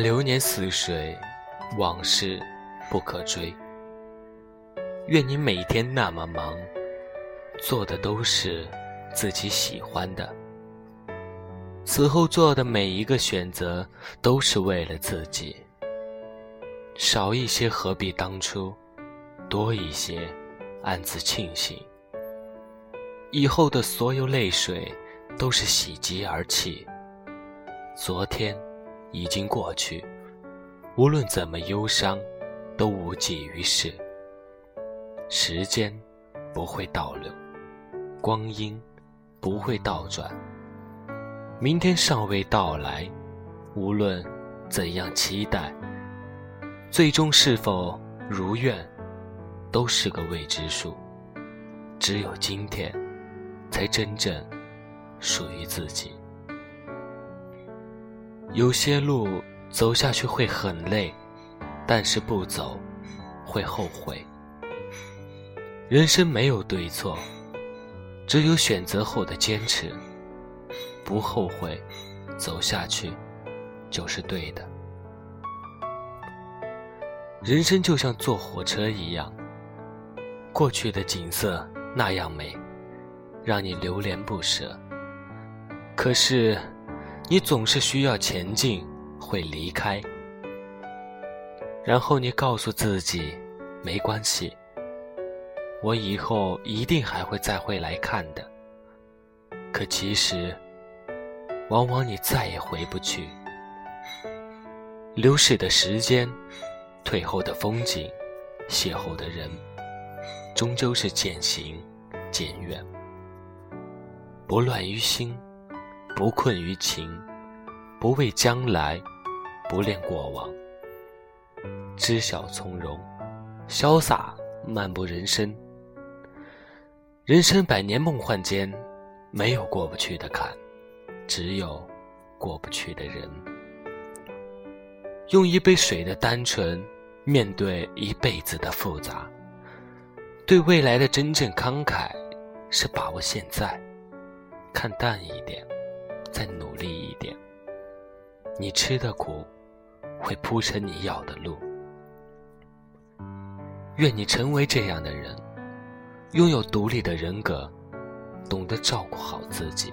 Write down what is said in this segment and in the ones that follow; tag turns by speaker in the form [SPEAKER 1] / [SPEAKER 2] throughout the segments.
[SPEAKER 1] 流年似水，往事不可追。愿你每天那么忙，做的都是自己喜欢的。此后做的每一个选择，都是为了自己。少一些何必当初，多一些暗自庆幸。以后的所有泪水，都是喜极而泣。昨天已经过去，无论怎么忧伤，都无济于事。时间不会倒流，光阴不会倒转。明天尚未到来，无论怎样期待，最终是否如愿，都是个未知数。只有今天，才真正属于自己。有些路走下去会很累，但是不走会后悔。人生没有对错，只有选择后的坚持。不后悔，走下去就是对的。人生就像坐火车一样，过去的景色那样美，让你流连不舍。可是，你总是需要前进，会离开，然后你告诉自己，没关系。我以后一定还会再会来看的。可其实，往往你再也回不去。流逝的时间，退后的风景，邂逅的人，终究是渐行渐远。不乱于心，不困于情，不畏将来，不恋过往。知晓从容，潇洒漫步人生。人生百年梦幻间，没有过不去的坎，只有过不去的人。用一杯水的单纯，面对一辈子的复杂。对未来的真正慷慨，是把握现在，看淡一点，再努力一点。你吃的苦，会铺成你要的路。愿你成为这样的人。拥有独立的人格，懂得照顾好自己，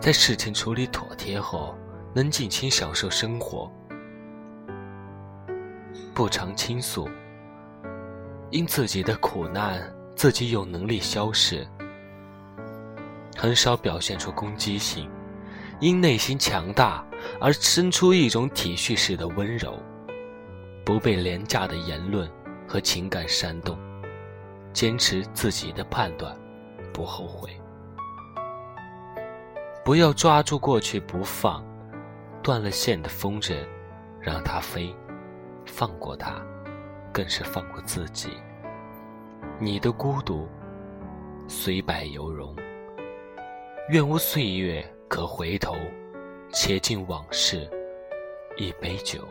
[SPEAKER 1] 在事情处理妥帖后，能尽情享受生活，不常倾诉，因自己的苦难自己有能力消释，很少表现出攻击性，因内心强大而生出一种体恤式的温柔，不被廉价的言论和情感煽动。坚持自己的判断，不后悔。不要抓住过去不放，断了线的风筝，让它飞。放过它，更是放过自己。你的孤独，虽败犹荣。愿无岁月可回头，且敬往事，一杯酒。